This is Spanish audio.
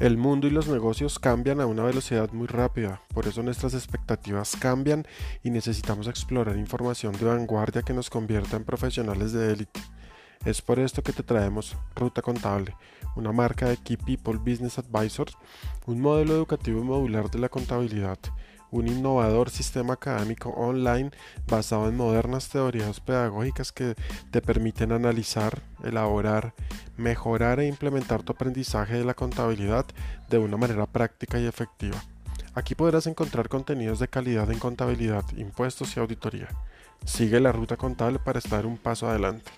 El mundo y los negocios cambian a una velocidad muy rápida, por eso nuestras expectativas cambian y necesitamos explorar información de vanguardia que nos convierta en profesionales de élite. Es por esto que te traemos Ruta Contable, una marca de Key People Business Advisors, un modelo educativo modular de la contabilidad un innovador sistema académico online basado en modernas teorías pedagógicas que te permiten analizar, elaborar, mejorar e implementar tu aprendizaje de la contabilidad de una manera práctica y efectiva. Aquí podrás encontrar contenidos de calidad en contabilidad, impuestos y auditoría. Sigue la ruta contable para estar un paso adelante.